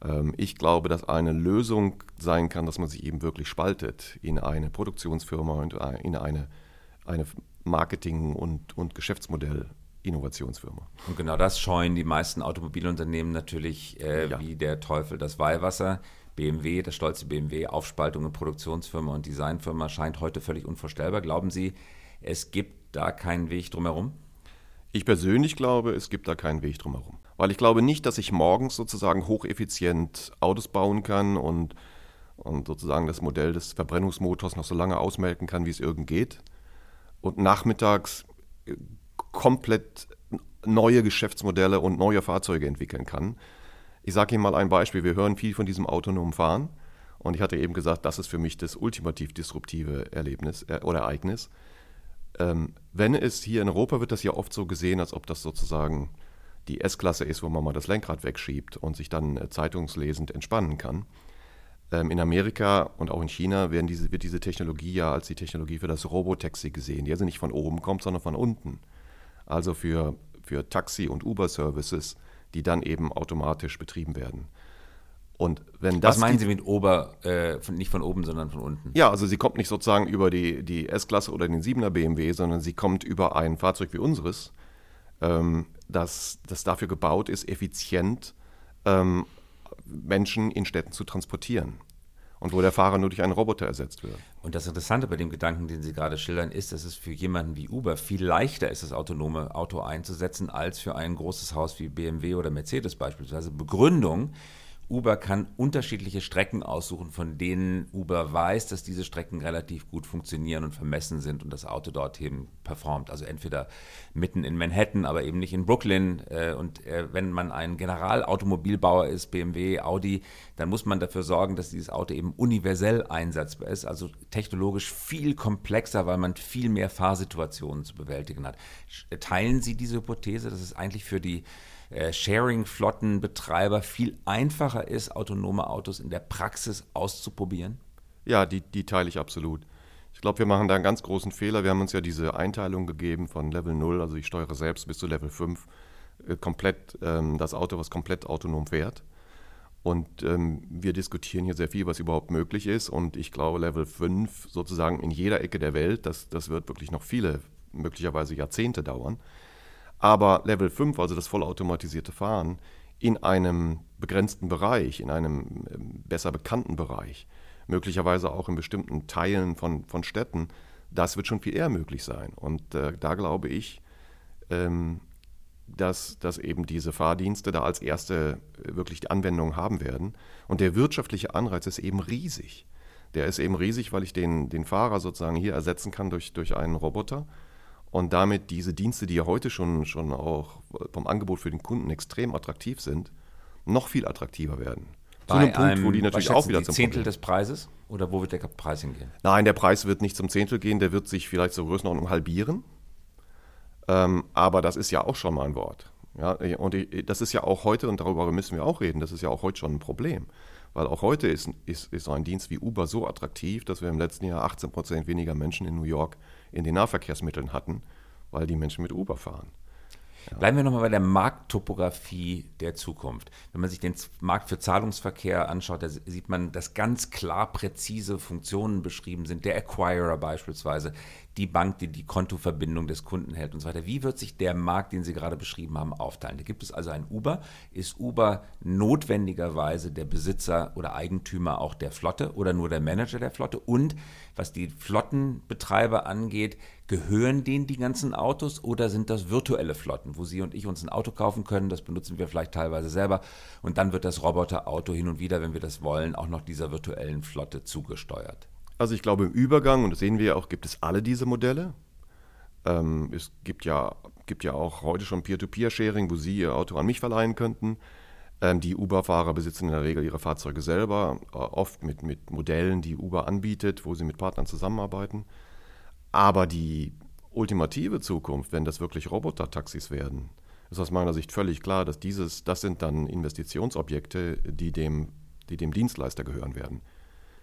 Ähm, ich glaube, dass eine Lösung sein kann, dass man sich eben wirklich spaltet in eine Produktionsfirma und in eine, eine Marketing- und, und Geschäftsmodell Innovationsfirma. Und genau das scheuen die meisten Automobilunternehmen natürlich äh, ja. wie der Teufel das Weihwasser. BMW, das stolze BMW, Aufspaltung in Produktionsfirma und Designfirma scheint heute völlig unvorstellbar. Glauben Sie, es gibt da keinen Weg drumherum? Ich persönlich glaube, es gibt da keinen Weg drumherum. Weil ich glaube nicht, dass ich morgens sozusagen hocheffizient Autos bauen kann und, und sozusagen das Modell des Verbrennungsmotors noch so lange ausmelken kann, wie es irgend geht und nachmittags äh, komplett neue Geschäftsmodelle und neue Fahrzeuge entwickeln kann. Ich sage Ihnen mal ein Beispiel. Wir hören viel von diesem autonomen Fahren. Und ich hatte eben gesagt, das ist für mich das ultimativ disruptive Erlebnis äh, oder Ereignis. Ähm, wenn es hier in Europa wird das ja oft so gesehen, als ob das sozusagen die S-Klasse ist, wo man mal das Lenkrad wegschiebt und sich dann äh, zeitungslesend entspannen kann. Ähm, in Amerika und auch in China werden diese, wird diese Technologie ja als die Technologie für das Robotaxi gesehen, die also nicht von oben kommt, sondern von unten. Also für, für Taxi- und Uber-Services, die dann eben automatisch betrieben werden. Und wenn das Was meinen Sie mit Ober, äh, von, nicht von oben, sondern von unten? Ja, also sie kommt nicht sozusagen über die, die S-Klasse oder den 7er BMW, sondern sie kommt über ein Fahrzeug wie unseres, ähm, das, das dafür gebaut ist, effizient ähm, Menschen in Städten zu transportieren. Und wo der Fahrer nur durch einen Roboter ersetzt wird. Und das Interessante bei dem Gedanken, den Sie gerade schildern, ist, dass es für jemanden wie Uber viel leichter ist, das autonome Auto einzusetzen, als für ein großes Haus wie BMW oder Mercedes beispielsweise. Begründung, Uber kann unterschiedliche Strecken aussuchen, von denen Uber weiß, dass diese Strecken relativ gut funktionieren und vermessen sind und das Auto dort eben performt. Also entweder mitten in Manhattan, aber eben nicht in Brooklyn. Äh, und äh, wenn man ein Generalautomobilbauer ist, BMW, Audi, dann muss man dafür sorgen, dass dieses Auto eben universell einsetzbar ist, also technologisch viel komplexer, weil man viel mehr Fahrsituationen zu bewältigen hat. Teilen Sie diese Hypothese, dass es eigentlich für die äh, Sharing-Flottenbetreiber viel einfacher ist, autonome Autos in der Praxis auszuprobieren? Ja, die, die teile ich absolut. Ich glaube, wir machen da einen ganz großen Fehler. Wir haben uns ja diese Einteilung gegeben von Level 0, also ich steuere selbst bis zu Level 5, äh, komplett ähm, das Auto, was komplett autonom fährt. Und ähm, wir diskutieren hier sehr viel, was überhaupt möglich ist. Und ich glaube, Level 5 sozusagen in jeder Ecke der Welt, das, das wird wirklich noch viele, möglicherweise Jahrzehnte dauern. Aber Level 5, also das vollautomatisierte Fahren, in einem begrenzten Bereich, in einem ähm, besser bekannten Bereich, möglicherweise auch in bestimmten Teilen von, von Städten, das wird schon viel eher möglich sein. Und äh, da glaube ich, ähm, dass, dass eben diese Fahrdienste da als erste äh, wirklich die Anwendung haben werden. Und der wirtschaftliche Anreiz ist eben riesig. Der ist eben riesig, weil ich den, den Fahrer sozusagen hier ersetzen kann durch, durch einen Roboter und damit diese Dienste, die ja heute schon, schon auch vom Angebot für den Kunden extrem attraktiv sind, noch viel attraktiver werden. Zu einem Punkt, wo die natürlich auch wieder zum Zehntel Problem. des Preises oder wo wird der Preis hingehen? Nein, der Preis wird nicht zum Zehntel gehen, der wird sich vielleicht zur Größenordnung halbieren. Ähm, aber das ist ja auch schon mal ein Wort. Ja, und das ist ja auch heute, und darüber müssen wir auch reden, das ist ja auch heute schon ein Problem. Weil auch heute ist, ist, ist so ein Dienst wie Uber so attraktiv, dass wir im letzten Jahr 18 Prozent weniger Menschen in New York in den Nahverkehrsmitteln hatten, weil die Menschen mit Uber fahren. Ja. Bleiben wir nochmal bei der Markttopographie der Zukunft. Wenn man sich den Markt für Zahlungsverkehr anschaut, da sieht man, dass ganz klar präzise Funktionen beschrieben sind. Der Acquirer beispielsweise, die Bank, die die Kontoverbindung des Kunden hält und so weiter. Wie wird sich der Markt, den Sie gerade beschrieben haben, aufteilen? Da gibt es also ein Uber. Ist Uber notwendigerweise der Besitzer oder Eigentümer auch der Flotte oder nur der Manager der Flotte? Und was die Flottenbetreiber angeht, gehören denen die ganzen Autos oder sind das virtuelle Flotten, wo Sie und ich uns ein Auto kaufen können? Das benutzen wir vielleicht teilweise selber. Und dann wird das Roboterauto hin und wieder, wenn wir das wollen, auch noch dieser virtuellen Flotte zugesteuert. Also ich glaube, im Übergang, und das sehen wir ja auch, gibt es alle diese Modelle. Ähm, es gibt ja, gibt ja auch heute schon Peer-to-Peer-Sharing, wo Sie Ihr Auto an mich verleihen könnten. Ähm, die Uber-Fahrer besitzen in der Regel ihre Fahrzeuge selber, äh, oft mit, mit Modellen, die Uber anbietet, wo sie mit Partnern zusammenarbeiten. Aber die ultimative Zukunft, wenn das wirklich Roboter-Taxis werden, ist aus meiner Sicht völlig klar, dass dieses, das sind dann Investitionsobjekte, die dem, die dem Dienstleister gehören werden.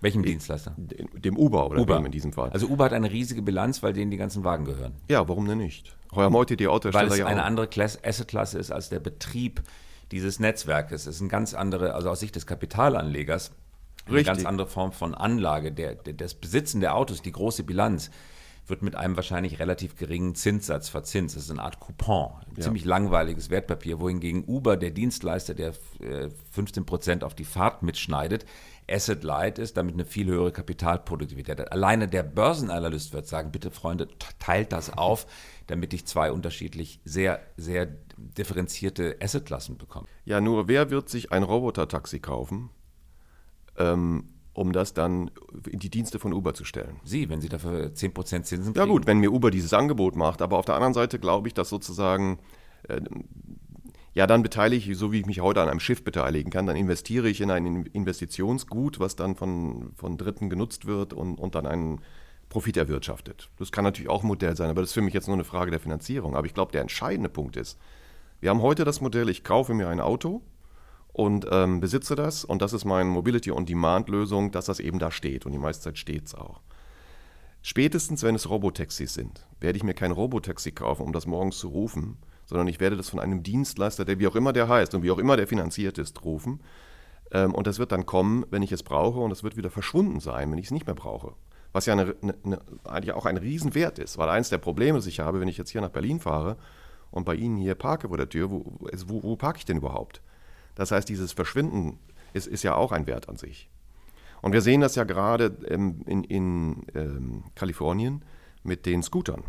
Welchem Dienstleister? Dem Uber oder Uber. in diesem Fall. Also Uber hat eine riesige Bilanz, weil denen die ganzen Wagen gehören. Ja, warum denn nicht? Heuer Meute, die Autohersteller Weil es ja eine auch. andere Assetklasse ist als der Betrieb dieses Netzwerkes. Es ist eine ganz andere, also aus Sicht des Kapitalanlegers, eine Richtig. ganz andere Form von Anlage. Der, der, das Besitzen der Autos, die große Bilanz, wird mit einem wahrscheinlich relativ geringen Zinssatz verzinst. Das ist eine Art Coupon, ein Ja. ziemlich langweiliges Wertpapier, wohingegen Uber, der Dienstleister, der äh, 15 Prozent auf die Fahrt mitschneidet, Asset Light ist, damit eine viel höhere Kapitalproduktivität hat. Alleine der Börsenanalyst wird sagen, bitte Freunde, teilt das auf, damit ich zwei unterschiedlich sehr, sehr differenzierte Assetklassen bekomme. Ja, nur wer wird sich ein Roboter-Taxi kaufen, ähm, um das dann in die Dienste von Uber zu stellen? Sie, wenn Sie dafür 10% Zinsen Ja kriegen. gut, wenn mir Uber dieses Angebot macht, aber auf der anderen Seite glaube ich, dass sozusagen, äh, ja, dann beteilige ich, so wie ich mich heute an einem Schiff beteiligen kann, dann investiere ich in ein Investitionsgut, was dann von, von Dritten genutzt wird und, und dann einen Profit erwirtschaftet. Das kann natürlich auch ein Modell sein, aber das ist für mich jetzt nur eine Frage der Finanzierung. Aber ich glaube, der entscheidende Punkt ist, wir haben heute das Modell, ich kaufe mir ein Auto und ähm, besitze das und das ist meine Mobility-on-Demand-Lösung, dass das eben da steht und die meiste Zeit steht es auch. Spätestens, wenn es Robotaxis sind, werde ich mir kein Robotaxi kaufen, um das morgens zu rufen, sondern ich werde das von einem Dienstleister, der wie auch immer der heißt und wie auch immer der finanziert ist, rufen. Ähm, und das wird dann kommen, wenn ich es brauche und es wird wieder verschwunden sein, wenn ich es nicht mehr brauche. Was ja eine, eine, eine, eigentlich auch ein Riesenwert ist, weil eins der Probleme, das ich habe, wenn ich jetzt hier nach Berlin fahre und bei Ihnen hier parke vor der Tür, wo, wo, wo parke ich denn überhaupt? Das heißt, dieses Verschwinden ist, ist ja auch ein Wert an sich. Und wir sehen das ja gerade ähm, in, in ähm, Kalifornien mit den Scootern.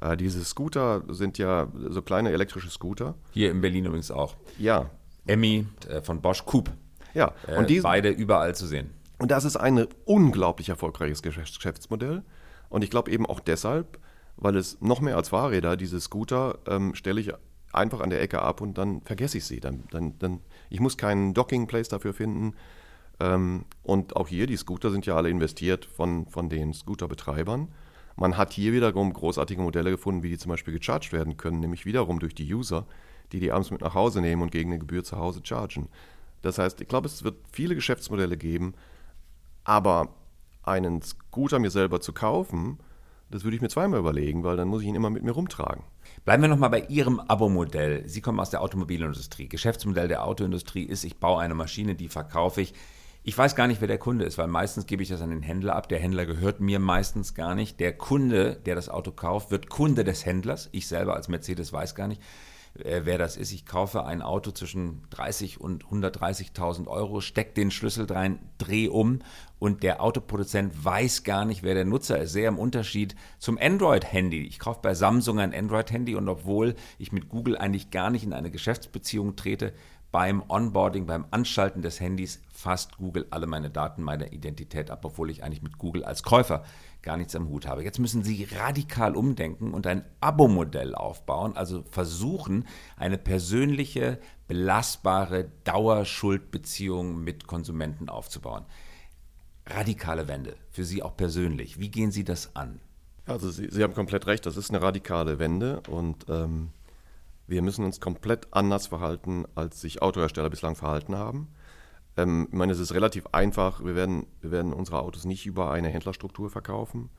Äh, diese Scooter sind ja so kleine elektrische Scooter. Hier in Berlin übrigens auch. Ja, Emmy äh, von Bosch Coupe. ja. Äh, Und diese, beide überall zu sehen. Und das ist ein unglaublich erfolgreiches Geschäfts- Geschäftsmodell. Und ich glaube eben auch deshalb, weil es noch mehr als Fahrräder, diese Scooter, ähm, stelle ich einfach an der Ecke ab und dann vergesse ich sie. Dann, dann, dann, ich muss keinen Docking-Place dafür finden. Ähm, und auch hier, die Scooter sind ja alle investiert von, von den Scooterbetreibern. Man hat hier wiederum großartige Modelle gefunden, wie die zum Beispiel gecharged werden können, nämlich wiederum durch die User, die die abends mit nach Hause nehmen und gegen eine Gebühr zu Hause chargen. Das heißt, ich glaube, es wird viele Geschäftsmodelle geben, aber einen Scooter mir selber zu kaufen, das würde ich mir zweimal überlegen, weil dann muss ich ihn immer mit mir rumtragen. Bleiben wir nochmal bei Ihrem Abo-Modell. Sie kommen aus der Automobilindustrie. Geschäftsmodell der Autoindustrie ist, ich baue eine Maschine, die verkaufe ich. Ich weiß gar nicht, wer der Kunde ist, weil meistens gebe ich das an den Händler ab. Der Händler gehört mir meistens gar nicht. Der Kunde, der das Auto kauft, wird Kunde des Händlers. Ich selber als Mercedes weiß gar nicht, äh, wer das ist. Ich kaufe ein Auto zwischen 30 und 130.000 Euro, stecke den Schlüssel rein, drehe um und der Autoproduzent weiß gar nicht, wer der Nutzer ist. Sehr im Unterschied zum Android-Handy. Ich kaufe bei Samsung ein Android-Handy und obwohl ich mit Google eigentlich gar nicht in eine Geschäftsbeziehung trete, beim Onboarding, beim Anschalten des Handys fasst Google alle meine Daten, meine Identität ab, obwohl ich eigentlich mit Google als Käufer gar nichts am Hut habe. Jetzt müssen Sie radikal umdenken und ein Abo-Modell aufbauen, also versuchen, eine persönliche, belastbare Dauerschuldbeziehung mit Konsumenten aufzubauen. Radikale Wende, für Sie auch persönlich. Wie gehen Sie das an? Also Sie, Sie haben komplett recht, das ist eine radikale Wende und ähm, wir müssen uns komplett anders verhalten, als sich Autohersteller bislang verhalten haben. Ähm, ich meine, es ist relativ einfach. Wir werden, wir werden unsere Autos nicht über eine Händlerstruktur verkaufen.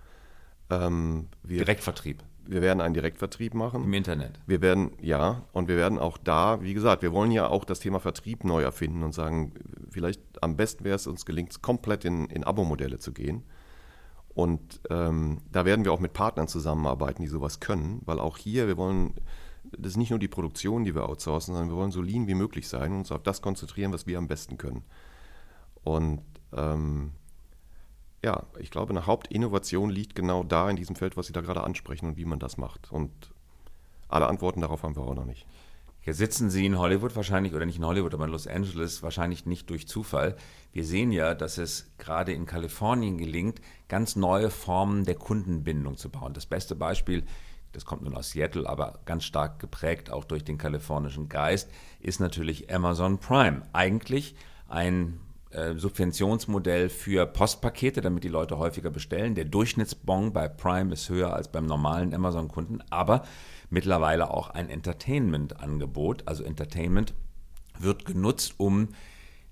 Ähm, wir, Direktvertrieb. Wir werden einen Direktvertrieb machen. Im Internet. Wir werden, ja, und wir werden auch da, wie gesagt, wir wollen ja auch das Thema Vertrieb neu erfinden und sagen, vielleicht am besten wäre es uns gelingt, komplett in, in Abo-Modelle zu gehen. Und ähm, da werden wir auch mit Partnern zusammenarbeiten, die sowas können, weil auch hier, wir wollen das ist nicht nur die Produktion, die wir outsourcen, sondern wir wollen so lean wie möglich sein und uns auf das konzentrieren, was wir am besten können. Und ähm, ja, ich glaube, eine Hauptinnovation liegt genau da in diesem Feld, was Sie da gerade ansprechen und wie man das macht. Und alle Antworten darauf haben wir auch noch nicht. Hier sitzen Sie in Hollywood wahrscheinlich, oder nicht in Hollywood, aber in Los Angeles, wahrscheinlich nicht durch Zufall. Wir sehen ja, dass es gerade in Kalifornien gelingt, ganz neue Formen der Kundenbindung zu bauen. Das beste Beispiel das kommt nun aus Seattle, aber ganz stark geprägt auch durch den kalifornischen Geist, ist natürlich Amazon Prime. Eigentlich ein äh, Subventionsmodell für Postpakete, damit die Leute häufiger bestellen. Der Durchschnittsbon bei Prime ist höher als beim normalen Amazon-Kunden, aber mittlerweile auch ein Entertainment-Angebot. Also Entertainment wird genutzt, um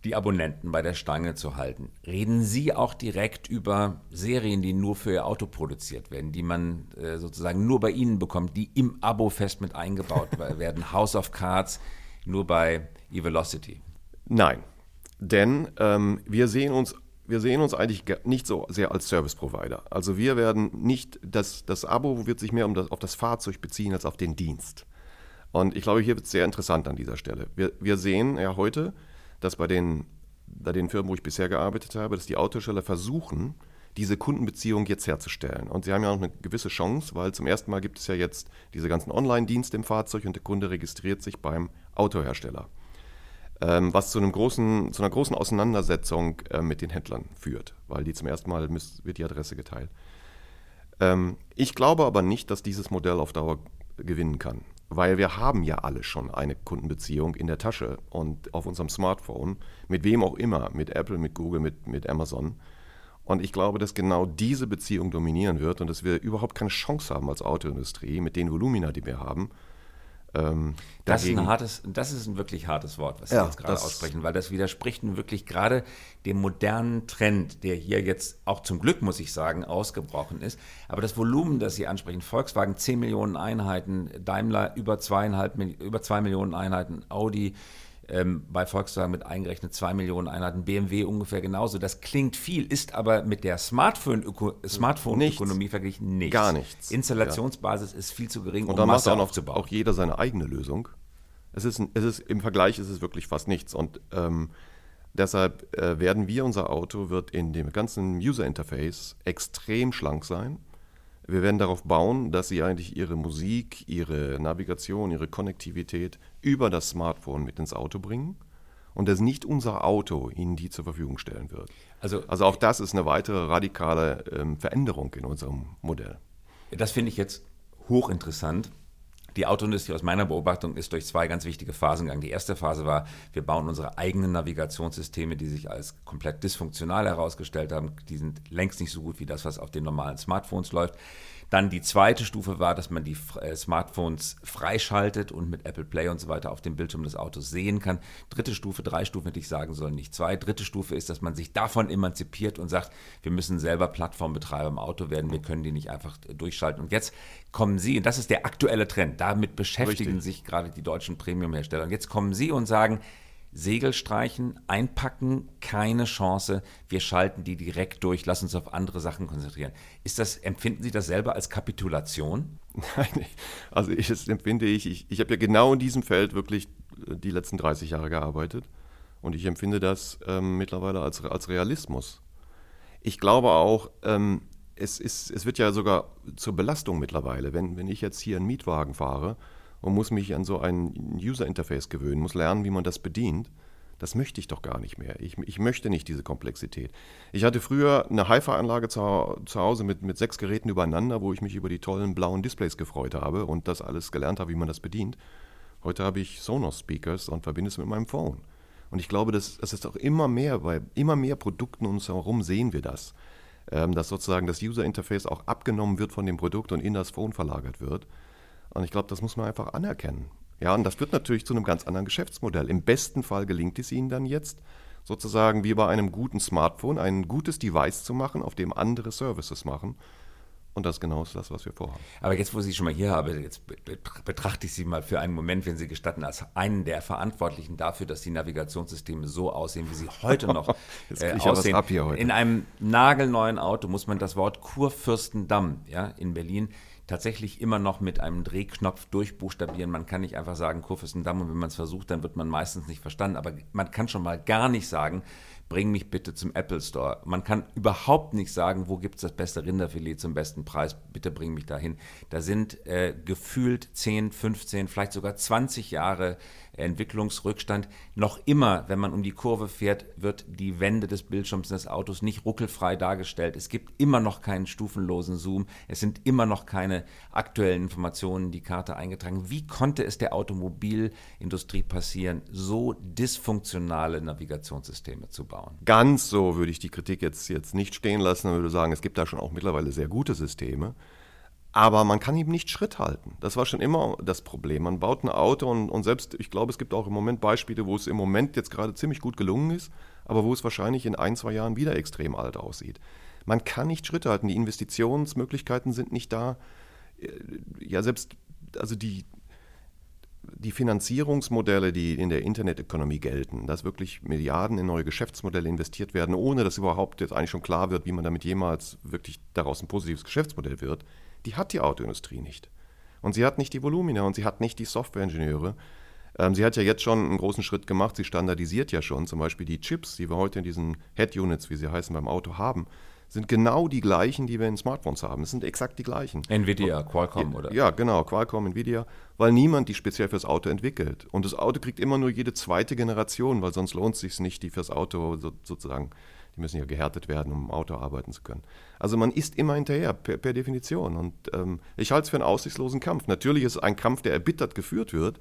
die Abonnenten bei der Stange zu halten. Reden Sie auch direkt über Serien, die nur für Ihr Auto produziert werden, die man äh, sozusagen nur bei Ihnen bekommt, die im Abo fest mit eingebaut werden? House of Cards nur bei eVelocity? Nein, denn ähm, wir sehen uns wir sehen uns eigentlich nicht so sehr als Service Provider. Also wir werden nicht, das, das Abo wird sich mehr um das, auf das Fahrzeug beziehen als auf den Dienst. Und ich glaube, hier wird es sehr interessant an dieser Stelle. Wir, wir sehen ja heute, dass bei den, bei den Firmen, wo ich bisher gearbeitet habe, dass die Autohersteller versuchen, diese Kundenbeziehung jetzt herzustellen. Und sie haben ja auch eine gewisse Chance, weil zum ersten Mal gibt es ja jetzt diese ganzen Online-Dienste im Fahrzeug und der Kunde registriert sich beim Autohersteller. Ähm, was zu, einem großen, zu einer großen Auseinandersetzung äh, mit den Händlern führt, weil die zum ersten Mal müsst, wird die Adresse geteilt. Ähm, ich glaube aber nicht, dass dieses Modell auf Dauer gewinnen kann weil wir haben ja alle schon eine Kundenbeziehung in der Tasche und auf unserem Smartphone, mit wem auch immer, mit Apple, mit Google, mit, mit Amazon. Und ich glaube, dass genau diese Beziehung dominieren wird und dass wir überhaupt keine Chance haben als Autoindustrie mit den Volumina, die wir haben, ähm, das, ist ein hartes, das ist ein wirklich hartes Wort, was Sie ja, jetzt gerade aussprechen, weil das widerspricht wirklich gerade dem modernen Trend, der hier jetzt auch zum Glück, muss ich sagen, ausgebrochen ist. Aber das Volumen, das Sie ansprechen, Volkswagen 10 Millionen Einheiten, Daimler über, zweieinhalb, über 2 Millionen Einheiten, Audi ähm, bei Volkswagen mit eingerechnet 2 Millionen Einheiten, BMW ungefähr genauso. Das klingt viel, ist aber mit der Smartphone-Ökonomie Smartphone verglichen nichts. Gar nichts. Installationsbasis ja. ist viel zu gering, Und um dann Masse macht auch, aufzubauen. auch jeder seine eigene Lösung. Es ist, es ist, Im Vergleich ist es wirklich fast nichts. Und ähm, deshalb äh, werden wir, unser Auto wird in dem ganzen User-Interface extrem schlank sein wir werden darauf bauen, dass Sie eigentlich Ihre Musik, Ihre Navigation, Ihre Konnektivität über das Smartphone mit ins Auto bringen und dass nicht unser Auto Ihnen die zur Verfügung stellen wird. Also, also auch das ist eine weitere radikale ähm, Veränderung in unserem Modell. Das finde ich jetzt hochinteressant. Die Autoindustrie aus meiner Beobachtung ist durch zwei ganz wichtige Phasen gegangen. Die erste Phase war, wir bauen unsere eigenen Navigationssysteme, die sich als komplett dysfunktional herausgestellt haben. Die sind längst nicht so gut wie das, was auf den normalen Smartphones läuft. Dann die zweite Stufe war, dass man die äh, Smartphones freischaltet und mit Apple Play und so weiter auf dem Bildschirm des Autos sehen kann. Dritte Stufe, drei Stufen hätte ich sagen sollen, nicht zwei. Dritte Stufe ist, dass man sich davon emanzipiert und sagt, wir müssen selber Plattformbetreiber im Auto werden, wir können die nicht einfach durchschalten. Und jetzt kommen Sie, und das ist der aktuelle Trend, damit beschäftigen Richtig. sich gerade die deutschen Premium-Hersteller. Und jetzt kommen Sie und sagen, Segel streichen, einpacken, keine Chance. Wir schalten die direkt durch, lass uns auf andere Sachen konzentrieren. Ist das, empfinden Sie das selber als Kapitulation? Nein, also ich, das empfinde ich, ich, ich habe ja genau in diesem Feld wirklich äh, die letzten 30 Jahre gearbeitet und ich empfinde das ähm, mittlerweile als, als Realismus. Ich glaube auch, ähm, es, ist, es wird ja sogar zur Belastung mittlerweile. Wenn, wenn ich jetzt hier einen Mietwagen fahre, und muss mich an so ein User-Interface gewöhnen, muss lernen, wie man das bedient. Das möchte ich doch gar nicht mehr. Ich, ich möchte nicht diese Komplexität. Ich hatte früher eine Hi-Fi-Anlage zu, zu, Hause mit, mit sechs Geräten übereinander, wo ich mich über die tollen blauen Displays gefreut habe und das alles gelernt habe, wie man das bedient. Heute habe ich Sonos-Speakers und verbinde es mit meinem Phone. Und ich glaube, das, das ist auch immer mehr, bei immer mehr Produkten um uns herum sehen wir das. Ähm, dass sozusagen das User-Interface auch abgenommen wird von dem Produkt und in das Phone verlagert wird. Und ich glaube, das muss man einfach anerkennen. Ja, und das wird natürlich zu einem ganz anderen Geschäftsmodell. Im besten Fall gelingt es Ihnen dann jetzt, sozusagen wie bei einem guten Smartphone, ein gutes Device zu machen, auf dem andere Services machen. Und das genau ist das, was wir vorhaben. Aber jetzt, wo Sie schon mal hier haben, jetzt betrachte ich Sie mal für einen Moment, wenn Sie gestatten, als einen der Verantwortlichen dafür, dass die Navigationssysteme so aussehen, wie sie heute noch äh, aussehen. Heute. In einem nagelneuen Auto muss man das Wort Kurfürstendamm ja, in Berlin tatsächlich immer noch mit einem Drehknopf durchbuchstabieren. Man kann nicht einfach sagen Kurfürstendamm und wenn man es versucht, dann wird man meistens nicht verstanden. Aber man kann schon mal gar nicht sagen, bring mich bitte zum Apple Store. Man kann überhaupt nicht sagen, wo gibt es das beste Rinderfilet zum besten Preis, bitte bring mich dahin. Da sind äh, gefühlt 10, 15, vielleicht sogar 20 Jahre Entwicklungsrückstand. Noch immer, wenn man um die Kurve fährt, wird die Wende des Bildschirms des Autos nicht ruckelfrei dargestellt. Es gibt immer noch keinen stufenlosen Zoom. Es sind immer noch keine aktuellen Informationen in die Karte eingetragen. Wie konnte es der Automobilindustrie passieren, so dysfunktionale Navigationssysteme zu bauen? Ganz so würde ich die Kritik jetzt, jetzt nicht stehen lassen und würde sagen, es gibt da schon auch mittlerweile sehr gute Systeme. Aber man kann ihm nicht Schritt halten. Das war schon immer das Problem. Man baut ein Auto und, und, selbst, ich glaube, es gibt auch im Moment Beispiele, wo es im Moment jetzt gerade ziemlich gut gelungen ist, aber wo es wahrscheinlich in ein, zwei Jahren wieder extrem alt aussieht. Man kann nicht Schritt halten. Die Investitionsmöglichkeiten sind nicht da. Ja, selbst, also die, die Finanzierungsmodelle, die in der Internetökonomie gelten, dass wirklich Milliarden in neue Geschäftsmodelle investiert werden, ohne dass überhaupt jetzt eigentlich schon klar wird, wie man damit jemals wirklich daraus ein positives Geschäftsmodell wird, die hat die Autoindustrie nicht. Und sie hat nicht die Volumina und sie hat nicht die Softwareingenieure. Ähm, sie hat ja jetzt schon einen großen Schritt gemacht. Sie standardisiert ja schon. Zum Beispiel die Chips, die wir heute in diesen Head-Units, wie sie heißen, beim Auto haben, sind genau die gleichen, die wir in Smartphones haben. Es sind exakt die gleichen. Nvidia, Qualcomm, oder? Ja, genau, Qualcomm, Nvidia, weil niemand die speziell fürs Auto entwickelt. Und das Auto kriegt immer nur jede zweite Generation, weil sonst lohnt es sich nicht, die fürs Auto so, sozusagen die müssen ja gehärtet werden, um im Auto arbeiten zu können. Also man ist immer hinterher, per, per Definition. Und ähm, ich halte es für einen aussichtslosen Kampf. Natürlich ist es ein Kampf, der erbittert geführt wird,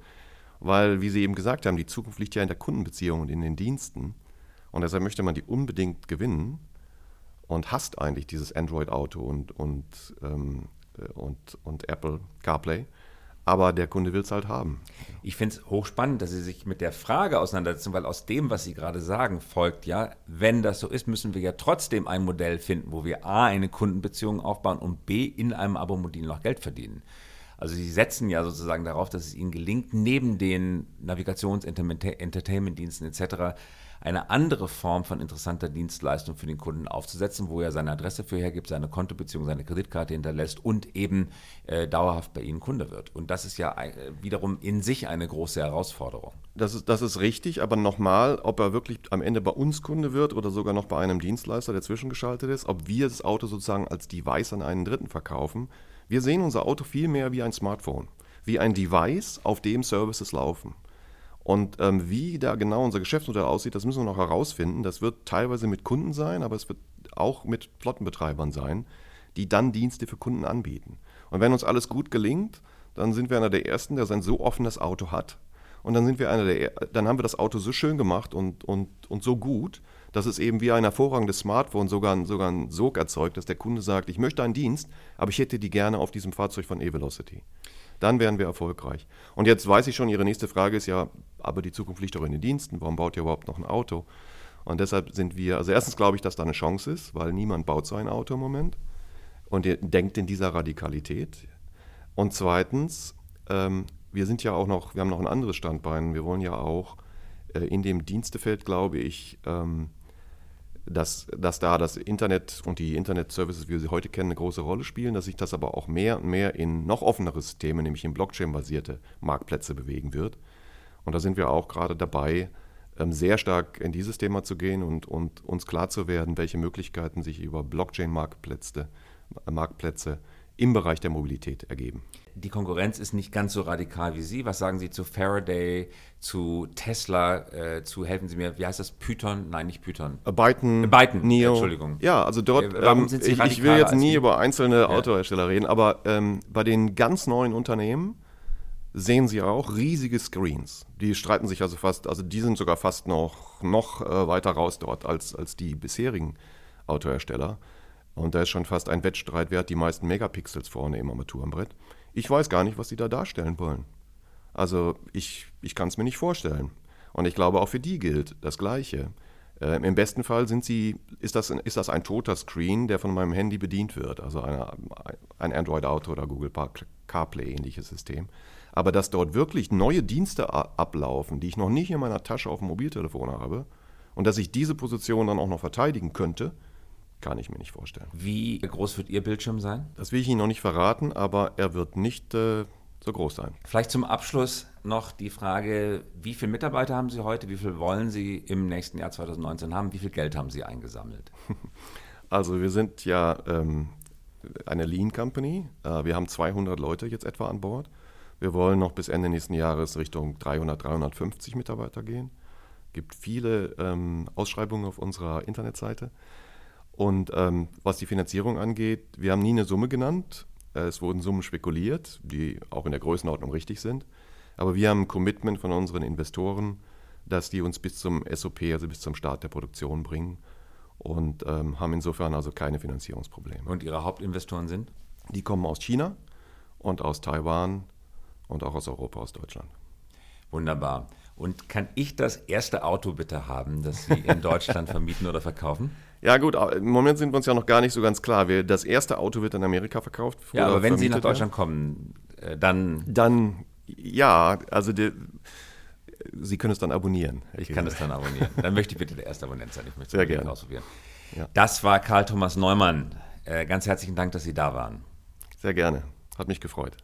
weil, wie Sie eben gesagt haben, die Zukunft liegt ja in der Kundenbeziehung und in den Diensten. Und deshalb möchte man die unbedingt gewinnen und hasst eigentlich dieses Android-Auto und, und, ähm, äh, und, und Apple CarPlay aber der Kunde will es halt haben. Ich finde es hochspannend, dass Sie sich mit der Frage auseinandersetzen, weil aus dem, was Sie gerade sagen, folgt ja, wenn das so ist, müssen wir ja trotzdem ein Modell finden, wo wir A, eine Kundenbeziehung aufbauen und B, in einem Abo-Modell noch Geld verdienen. Also sie setzen ja sozusagen darauf, dass es ihnen gelingt, neben den Navigations-, Entertainment-Diensten etc eine andere Form von interessanter Dienstleistung für den Kunden aufzusetzen, wo er seine Adresse für hergibt, seine Kontobeziehung, seine Kreditkarte hinterlässt und eben äh, dauerhaft bei Ihnen Kunde wird. Und das ist ja äh, wiederum in sich eine große Herausforderung. Das ist, das ist richtig, aber nochmal, ob er wirklich am Ende bei uns Kunde wird oder sogar noch bei einem Dienstleister, der zwischengeschaltet ist, ob wir das Auto sozusagen als Device an einen Dritten verkaufen. Wir sehen unser Auto viel mehr wie ein Smartphone, wie ein Device, auf dem Services laufen. Und ähm, wie da genau unser Geschäftsmodell aussieht, das müssen wir noch herausfinden. Das wird teilweise mit Kunden sein, aber es wird auch mit Flottenbetreibern sein, die dann Dienste für Kunden anbieten. Und wenn uns alles gut gelingt, dann sind wir einer der Ersten, der sein so offenes Auto hat Und dann sind wir einer der, dann haben wir das Auto so schön gemacht und, und, und so gut, dass es eben wie ein hervorragendes Smartphone sogar, sogar einen Sog erzeugt, dass der Kunde sagt, ich möchte einen Dienst, aber ich hätte die gerne auf diesem Fahrzeug von E-Velocity. Dann wären wir erfolgreich. Und jetzt weiß ich schon, Ihre nächste Frage ist ja, aber die Zukunft liegt doch in den Diensten, warum baut ihr überhaupt noch ein Auto? Und deshalb sind wir, also erstens glaube ich, dass da eine Chance ist, weil niemand baut so ein Auto im Moment und denkt in dieser Radikalität. Und zweitens, ähm, wir sind ja auch noch, wir haben noch ein anderes Standbein. Wir wollen ja auch äh, in dem Dienstefeld, glaube ich, ähm, dass, dass da das Internet und die Internet-Services, wie wir sie heute kennen, eine große Rolle spielen, dass sich das aber auch mehr und mehr in noch offenere Systeme, nämlich in Blockchain-basierte Marktplätze bewegen wird. Und da sind wir auch gerade dabei, ähm, sehr stark in dieses Thema zu gehen und, und uns klar zu werden, welche Möglichkeiten sich über Blockchain-Marktplätze Marktplätze im Bereich der Mobilität ergeben. Die Konkurrenz ist nicht ganz so radikal wie Sie. Was sagen Sie zu Faraday, zu Tesla, äh, zu, helfen Sie mir, wie heißt das, Python? Nein, nicht Python. Äh, Byton, äh, Byton, Neo. Entschuldigung. Ja, also dort, äh, Warum sind Sie ich, ich will jetzt nie über einzelne ja. Autohersteller reden, aber ähm, bei den ganz neuen Unternehmen sehen Sie auch riesige Screens. Die streiten sich also fast, also die sind sogar fast noch, noch äh, weiter raus dort als, als die bisherigen Autohersteller. Und da ist schon fast ein Wettstreit, wer hat die meisten Megapixels vorne im Armaturenbrett. Ich weiß gar nicht, was sie da darstellen wollen. Also ich, ich kann es mir nicht vorstellen. Und ich glaube, auch für die gilt das Gleiche. Äh, Im besten Fall sind sie, ist, das, ist das ein toter Screen, der von meinem Handy bedient wird, also eine, ein Android-Auto oder Google CarPlay-ähnliches System. Aber dass dort wirklich neue Dienste ablaufen, die ich noch nicht in meiner Tasche auf dem Mobiltelefon habe, und dass ich diese Position dann auch noch verteidigen könnte, kann ich mir nicht vorstellen. Wie groß wird Ihr Bildschirm sein? Das will ich Ihnen noch nicht verraten, aber er wird nicht äh, so groß sein. Vielleicht zum Abschluss noch die Frage, wie viele Mitarbeiter haben Sie heute? Wie viel wollen Sie im nächsten Jahr 2019 haben? Wie viel Geld haben Sie eingesammelt? Also wir sind ja ähm, eine Lean Company. Äh, wir haben 200 Leute jetzt etwa an Bord. Wir wollen noch bis Ende nächsten Jahres Richtung 300, 350 Mitarbeiter gehen. Es gibt viele ähm, Ausschreibungen auf unserer Internetseite. Und ähm, was die Finanzierung angeht, wir haben nie eine Summe genannt. Äh, es wurden Summen spekuliert, die auch in der Größenordnung richtig sind. Aber wir haben ein Commitment von unseren Investoren, dass die uns bis zum SOP, also bis zum Start der Produktion bringen und ähm, haben insofern also keine Finanzierungsprobleme. Und Ihre Hauptinvestoren sind? Die kommen aus China und aus Taiwan und auch aus Europa, aus Deutschland. Wunderbar. Und kann ich das erste Auto bitte haben, das Sie in Deutschland vermieten oder verkaufen? Ja gut, im Moment sind wir uns ja noch gar nicht so ganz klar. das erste Auto wird in Amerika verkauft. Ja, aber wenn Sie nach Deutschland kommen, äh, dann... Dann, ja, also die, Sie können es dann abonnieren. Ich kann es dann abonnieren. Dann möchte ich bitte der erste Abonnent sein. Ich möchte Sehr gerne ausprobieren. Ja. Das war Karl Thomas Neumann. Äh, ganz herzlichen Dank, dass Sie da waren. Sehr gerne. Hat mich gefreut.